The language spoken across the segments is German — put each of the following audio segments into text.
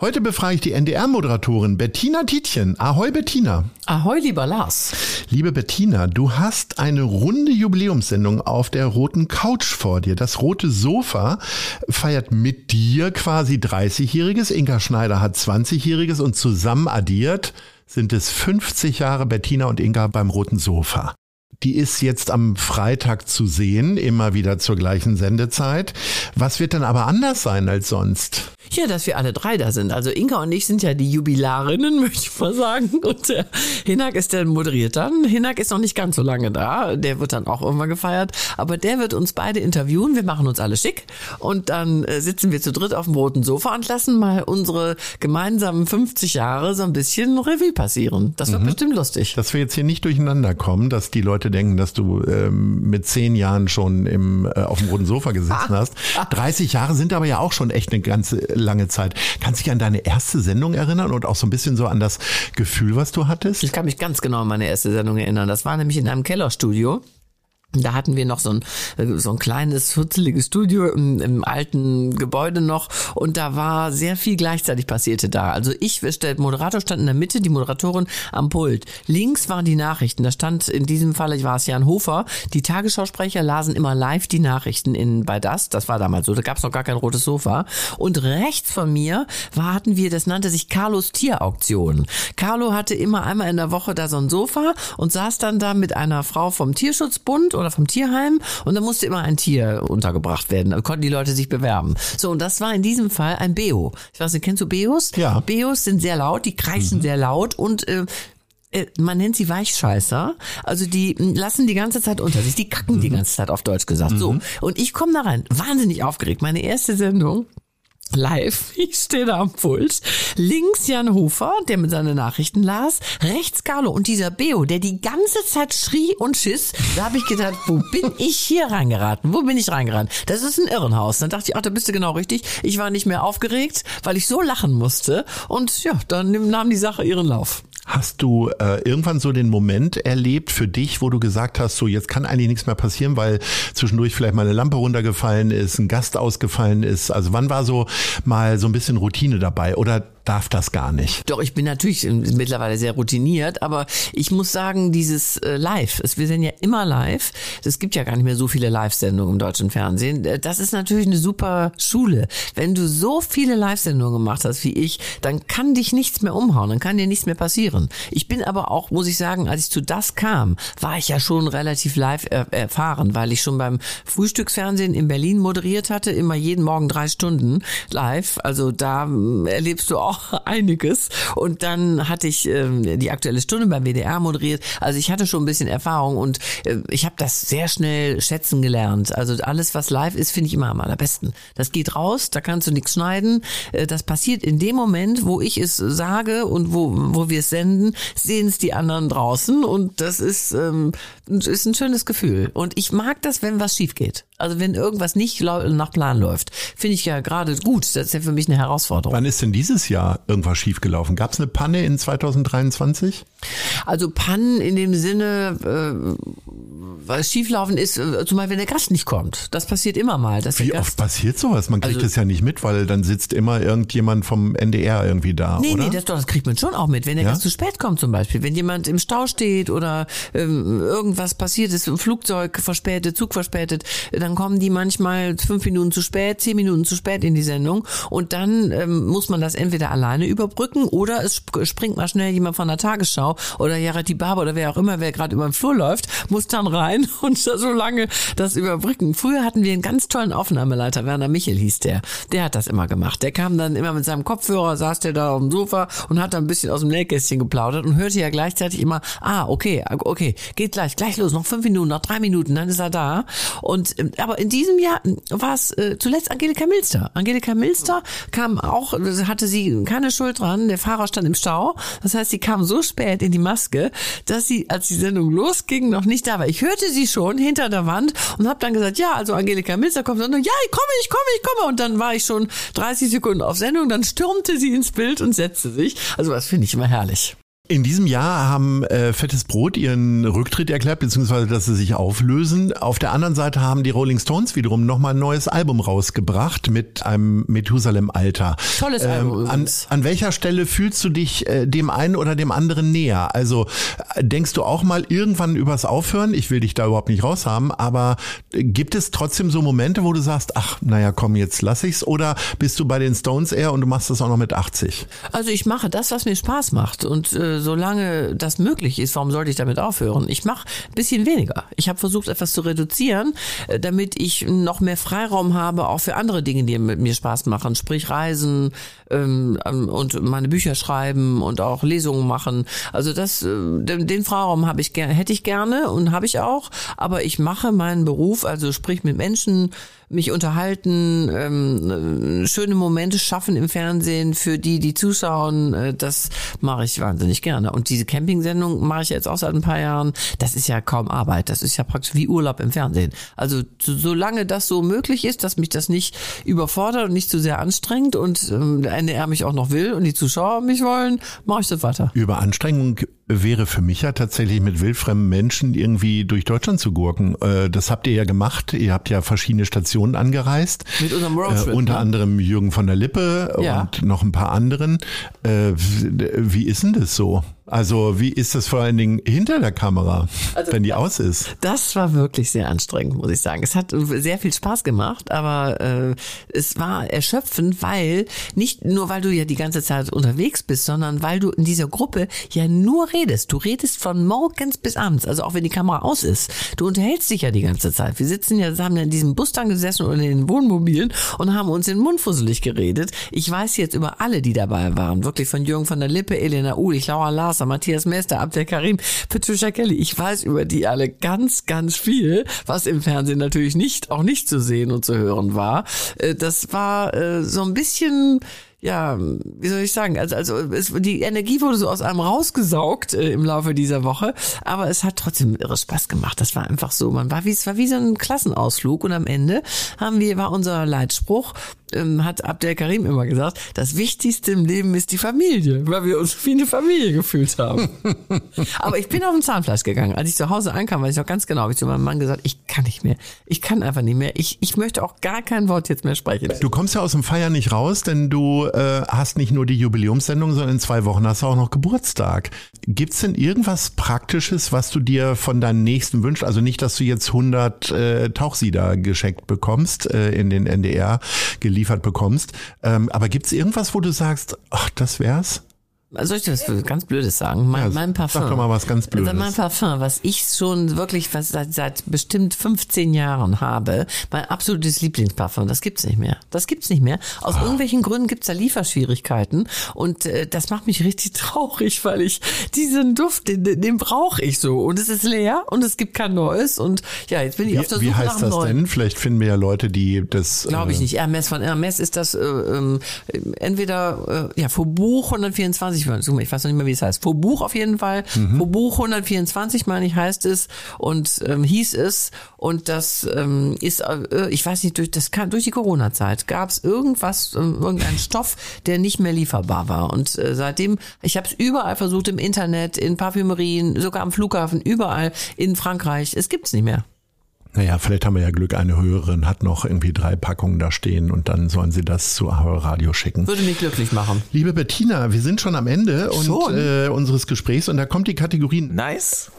Heute befrage ich die NDR-Moderatorin Bettina Tietjen. Ahoi Bettina. Ahoi lieber Lars. Liebe Bettina, du hast eine runde Jubiläumssendung auf der roten Couch vor dir. Das rote Sofa feiert mit dir quasi 30-jähriges. Inka Schneider hat 20-jähriges und zusammen addiert sind es 50 Jahre Bettina und Inga beim roten Sofa. Die ist jetzt am Freitag zu sehen, immer wieder zur gleichen Sendezeit. Was wird denn aber anders sein als sonst? Ja, dass wir alle drei da sind. Also Inka und ich sind ja die Jubilarinnen, möchte ich mal sagen. Und der Hinak ist der moderiert dann. Hinak ist noch nicht ganz so lange da. Der wird dann auch irgendwann gefeiert. Aber der wird uns beide interviewen. Wir machen uns alle schick. Und dann äh, sitzen wir zu dritt auf dem roten Sofa und lassen mal unsere gemeinsamen 50 Jahre so ein bisschen Revue passieren. Das wird mhm. bestimmt lustig. Dass wir jetzt hier nicht durcheinander kommen, dass die Leute denken, dass du ähm, mit zehn Jahren schon im, äh, auf dem roten Sofa gesessen hast. 30 Jahre sind aber ja auch schon echt eine ganze lange Zeit. Kannst du dich an deine erste Sendung erinnern und auch so ein bisschen so an das Gefühl, was du hattest? Ich kann mich ganz genau an meine erste Sendung erinnern. Das war nämlich in einem Kellerstudio. Da hatten wir noch so ein, äh, so ein kleines, hutzeliges Studio im, im, alten Gebäude noch und da war sehr viel gleichzeitig passierte da. Also ich, der Moderator stand in der Mitte, die Moderatorin am Pult. Links waren die Nachrichten, da stand in diesem Falle, war es Jan Hofer, die Tagesschausprecher lasen immer live die Nachrichten in bei das, das war damals so, da gab es noch gar kein rotes Sofa. Und rechts von mir war, hatten wir, das nannte sich Carlos Tierauktion. Carlo hatte immer einmal in der Woche da so ein Sofa und saß dann da mit einer Frau vom Tierschutzbund oder vom Tierheim und da musste immer ein Tier untergebracht werden. Da konnten die Leute sich bewerben. So, und das war in diesem Fall ein Beo. Ich weiß nicht, kennst du Beos? Ja. Beos sind sehr laut, die kreischen mhm. sehr laut und äh, äh man nennt sie Weichscheißer. Also die lassen die ganze Zeit unter sich, die kacken mhm. die ganze Zeit auf Deutsch gesagt. Mhm. So. Und ich komme da rein, wahnsinnig aufgeregt. Meine erste Sendung live. Ich stehe da am Pult. Links Jan Hofer, der mit seinen Nachrichten las. Rechts Carlo und dieser Beo, der die ganze Zeit schrie und schiss. Da habe ich gedacht, wo bin ich hier reingeraten? Wo bin ich reingeraten? Das ist ein Irrenhaus. Dann dachte ich, ach, da bist du genau richtig. Ich war nicht mehr aufgeregt, weil ich so lachen musste. Und ja, dann nahm die Sache ihren Lauf. Hast du äh, irgendwann so den Moment erlebt für dich, wo du gesagt hast, so jetzt kann eigentlich nichts mehr passieren, weil zwischendurch vielleicht mal eine Lampe runtergefallen ist, ein Gast ausgefallen ist? Also wann war so mal so ein bisschen Routine dabei? Oder darf das gar nicht. Doch, ich bin natürlich mittlerweile sehr routiniert, aber ich muss sagen, dieses äh, Live, wir sind ja immer live, es gibt ja gar nicht mehr so viele Live-Sendungen im deutschen Fernsehen, äh, das ist natürlich eine super Schule. Wenn du so viele Live-Sendungen gemacht hast wie ich, dann kann dich nichts mehr umhauen, dann kann dir nichts mehr passieren. Ich bin aber auch, muss ich sagen, als ich zu das kam, war ich ja schon relativ live er erfahren, weil ich schon beim Frühstücksfernsehen in Berlin moderiert hatte, immer jeden Morgen drei Stunden live. Also da erlebst du auch einiges. Und dann hatte ich ähm, die aktuelle Stunde beim WDR moderiert. Also ich hatte schon ein bisschen Erfahrung und äh, ich habe das sehr schnell schätzen gelernt. Also alles, was live ist, finde ich immer am allerbesten. Das geht raus, da kannst du nichts schneiden. Äh, das passiert in dem Moment, wo ich es sage und wo, wo wir es senden, sehen es die anderen draußen und das ist, ähm, ist ein schönes Gefühl. Und ich mag das, wenn was schief geht. Also wenn irgendwas nicht nach Plan läuft, finde ich ja gerade gut. Das ist ja für mich eine Herausforderung. Wann ist denn dieses Jahr irgendwas schiefgelaufen? Gab es eine Panne in 2023? Also Pannen in dem Sinne, äh, was schieflaufen ist, äh, zum Beispiel wenn der Gast nicht kommt. Das passiert immer mal. Wie oft passiert sowas? Man kriegt also, es ja nicht mit, weil dann sitzt immer irgendjemand vom NDR irgendwie da, nee, oder? Nee, das, das kriegt man schon auch mit. Wenn der ja? Gast zu spät kommt zum Beispiel, wenn jemand im Stau steht oder ähm, irgendwas passiert ist, Flugzeug verspätet, Zug verspätet, dann kommen die manchmal fünf Minuten zu spät, zehn Minuten zu spät in die Sendung und dann ähm, muss man das entweder alleine überbrücken oder es springt mal schnell jemand von der Tagesschau oder Jarati Barber oder wer auch immer, wer gerade über den Flur läuft, muss dann rein rein und so lange das überbrücken. Früher hatten wir einen ganz tollen Aufnahmeleiter, Werner Michel hieß der. Der hat das immer gemacht. Der kam dann immer mit seinem Kopfhörer, saß der da auf dem Sofa und hat dann ein bisschen aus dem Nähkästchen geplaudert und hörte ja gleichzeitig immer, ah, okay, okay, geht gleich, gleich los, noch fünf Minuten, noch drei Minuten, dann ist er da. Und ähm, aber in diesem Jahr war es äh, zuletzt Angelika Milster. Angelika Milster kam auch, hatte sie keine Schuld dran, der Fahrer stand im Stau. Das heißt, sie kam so spät in die Maske, dass sie, als die Sendung losging, noch nicht da war. Ich hörte sie schon hinter der Wand und habe dann gesagt, ja, also Angelika Milster kommt. Dann, ja, ich komme, ich komme, ich komme. Und dann war ich schon 30 Sekunden auf Sendung, dann stürmte sie ins Bild und setzte sich. Also das finde ich immer herrlich. In diesem Jahr haben äh, Fettes Brot ihren Rücktritt erklärt, beziehungsweise dass sie sich auflösen. Auf der anderen Seite haben die Rolling Stones wiederum nochmal ein neues Album rausgebracht mit einem Methusalem-Alter. Tolles Album. Ähm, an, an welcher Stelle fühlst du dich äh, dem einen oder dem anderen näher? Also äh, denkst du auch mal irgendwann übers Aufhören? Ich will dich da überhaupt nicht raushaben, aber äh, gibt es trotzdem so Momente, wo du sagst, ach, naja, komm, jetzt lass ich's? Oder bist du bei den Stones eher und du machst das auch noch mit 80? Also ich mache das, was mir Spaß macht und äh, solange das möglich ist, warum sollte ich damit aufhören? Ich mache ein bisschen weniger. Ich habe versucht, etwas zu reduzieren, äh, damit ich noch mehr Freiraum habe, auch für andere Dinge, die mir Spaß machen, sprich Reisen ähm, ähm, und meine Bücher schreiben und auch Lesungen machen. Also das, äh, den, Freiraum habe ich hätte ich gerne und habe ich auch. Aber ich mache meinen Beruf, also sprich mit Menschen mich unterhalten, ähm, schöne Momente schaffen im Fernsehen für die, die zuschauen. Äh, das mache ich wahnsinnig gerne. Und diese Camping-Sendung mache ich jetzt auch seit ein paar Jahren. Das ist ja kaum Arbeit. Das ist ja praktisch wie Urlaub im Fernsehen. Also solange das so möglich ist, dass mich das nicht überfordert und nicht zu sehr anstrengt und ähm, der NDR mich auch noch will und die Zuschauer mich wollen, mache ich das weiter. Über Anstrengung wäre für mich ja tatsächlich mit wildfremden Menschen irgendwie durch Deutschland zu gurken. Äh, das habt ihr ja gemacht. Ihr habt ja verschiedene Stationen angereist. Mit unserem Roadtrip. Äh, unter ne? anderem Jürgen von der Lippe Ja. und noch ein paar anderen. Äh, wie ist denn das so? Also wie ist das vor allen Dingen hinter der Kamera, Also wenn die aus ist? Das war wirklich sehr anstrengend, muss ich sagen. Es hat sehr viel Spaß gemacht, aber äh, es war erschöpfend, weil nicht nur, weil du ja die ganze Zeit unterwegs bist, sondern weil du in dieser Gruppe ja nur redest. Du redest von morgens bis abends, also auch wenn die Kamera aus ist. Du unterhältst dich ja die ganze Zeit. Wir sitzen ja, haben ja in diesem Bus dann gesessen oder in den Wohnmobilen und haben uns in den Mund fusselig geredet. Ich weiß jetzt über alle, die dabei waren, wirklich von Jürgen von der Lippe, Elena Ulich, Laura Larser, Matthias Mester, Abdel Karim, Patricia Kelly. Ich weiß über die alle ganz, ganz viel, was im Fernsehen natürlich nicht, auch nicht zu sehen und zu hören war. Äh, Das war äh, so ein bisschen ja, wie soll ich sagen, also, also es, die Energie wurde so aus einem rausgesaugt äh, im Laufe dieser Woche, aber es hat trotzdem irre Spaß gemacht. Das war einfach so, man war wie es war wie so ein Klassenausflug und am Ende haben wir war unser Leitspruch ähm, hat Abdel Karim immer gesagt, das Wichtigste im Leben ist die Familie, weil wir uns wie eine Familie gefühlt haben. aber ich bin auf dem Zahnfleisch gegangen. Als ich zu Hause ankam, weiß ich noch ganz genau, habe ich zu meinem Mann gesagt, ich kann nicht mehr. Ich kann einfach nicht mehr. Ich, ich möchte auch gar kein Wort jetzt mehr sprechen. Du kommst ja aus dem Feiern nicht raus, denn du äh, hast nicht nur die Jubiläumssendung, sondern in zwei Wochen hast du auch noch Geburtstag. Gibt's denn irgendwas Praktisches, was du dir von deinen Nächsten wünschst? Also nicht, dass du jetzt 100 äh, Tauchsieder geschenkt bekommst, äh, in den NDR geliefert bekommst. Ähm, aber gibt's irgendwas, wo du sagst, ach, das wär's? Soll ich dir was ganz Blödes sagen? Mein, Ja, mein Parfum. sag doch mal was ganz Blödes. Also mein Parfum, was ich schon wirklich was seit, seit bestimmt 15 Jahren habe, mein absolutes Lieblingsparfum, das gibt's nicht mehr. Das gibt's nicht mehr. Aus Ah. irgendwelchen Gründen gibt's da Lieferschwierigkeiten und äh, das macht mich richtig traurig, weil ich diesen Duft, den, den, brauche ich so und es ist leer und es gibt kein neues und ja, jetzt bin ich Wie, auf der wie Suche nach heißt einem das neuen. denn? Vielleicht finden wir ja Leute, die das. Glaube ich äh, nicht. Hermes von Hermes ist das äh, ähm, entweder äh, ja Faubourg 124, ich weiß noch nicht mehr, wie es heißt. Faubourg auf jeden Fall. Faubourg 124, meine ich, heißt es und ähm, hieß es. Und das ähm, ist, äh, ich weiß nicht, durch das kam, durch die Corona-Zeit gab es irgendwas, ähm, irgendeinen Stoff, der nicht mehr lieferbar war. Und äh, seitdem, ich habe es überall versucht, im Internet, in Parfümerien, sogar am Flughafen, überall in Frankreich. Es gibt's nicht mehr. Naja, vielleicht haben wir ja Glück, eine Hörerin hat noch irgendwie drei Packungen da stehen und dann sollen sie das zu Radio schicken. Würde mich glücklich machen. Liebe Bettina, wir sind schon am Ende und, äh, unseres Gesprächs und da kommt die Kategorie Nice.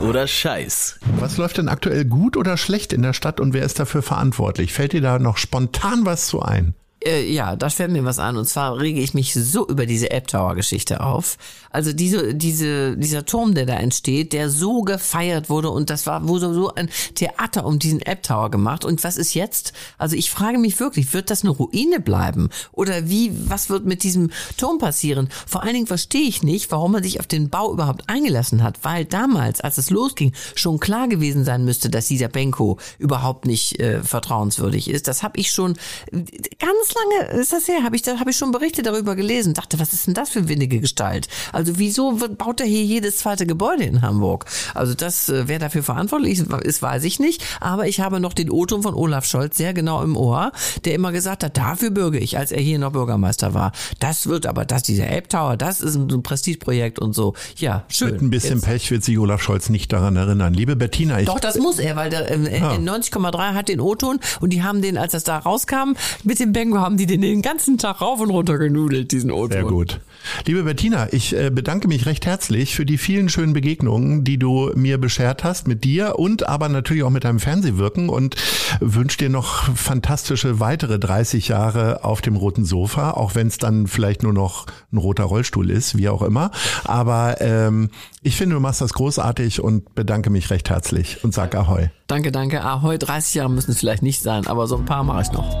Oder Scheiß. Was läuft denn aktuell gut oder schlecht in der Stadt und wer ist dafür verantwortlich? Fällt dir da noch spontan was zu ein? Äh, ja, da fällt mir was an. Und zwar rege ich mich so über diese App Tower Geschichte auf. Also diese, diese, dieser Turm, der da entsteht, der so gefeiert wurde und das war, wurde so ein Theater um diesen App Tower gemacht. Und was ist jetzt? Also ich frage mich wirklich, wird das eine Ruine bleiben? Oder wie, was wird mit diesem Turm passieren? Vor allen Dingen verstehe ich nicht, warum man sich auf den Bau überhaupt eingelassen hat, weil damals, als es losging, schon klar gewesen sein müsste, dass dieser Benko überhaupt nicht äh, vertrauenswürdig ist. Das habe ich schon ganz lange, ist das her, habe ich, da habe ich schon Berichte darüber gelesen. Dachte, was ist denn das für eine windige Gestalt? Also wieso baut er hier jedes zweite Gebäude in Hamburg? Also das, äh, wer dafür verantwortlich ist, weiß ich nicht. Aber ich habe noch den O-Ton von Olaf Scholz sehr genau im Ohr, der immer gesagt hat, dafür bürge ich, als er hier noch Bürgermeister war. Das wird aber, das, dieser App Tower, das ist ein, ein Prestigeprojekt und so. Ja, schön. Mit ein bisschen Jetzt. Pech wird sich Olaf Scholz nicht daran erinnern. Liebe Bettina, ich Doch, das muss er, weil der äh, Ah. in 90,3 hat den O-Ton und die haben den, als das da rauskam, mit dem Bengo haben die den den ganzen Tag rauf und runter genudelt, diesen O-Ton. Sehr gut. Liebe Bettina, ich äh, bedanke mich recht herzlich für die vielen schönen Begegnungen, die du mir beschert hast mit dir und aber natürlich auch mit deinem Fernsehwirken und wünsche dir noch fantastische weitere 30 Jahre auf dem roten Sofa, auch wenn es dann vielleicht nur noch ein roter Rollstuhl ist, wie auch immer. Aber ähm, ich finde, du machst das großartig und bedanke mich recht herzlich und sag Ahoi. Danke, danke. Ahoi, 30 Jahre müssen es vielleicht nicht sein, aber so ein paar mache ich noch.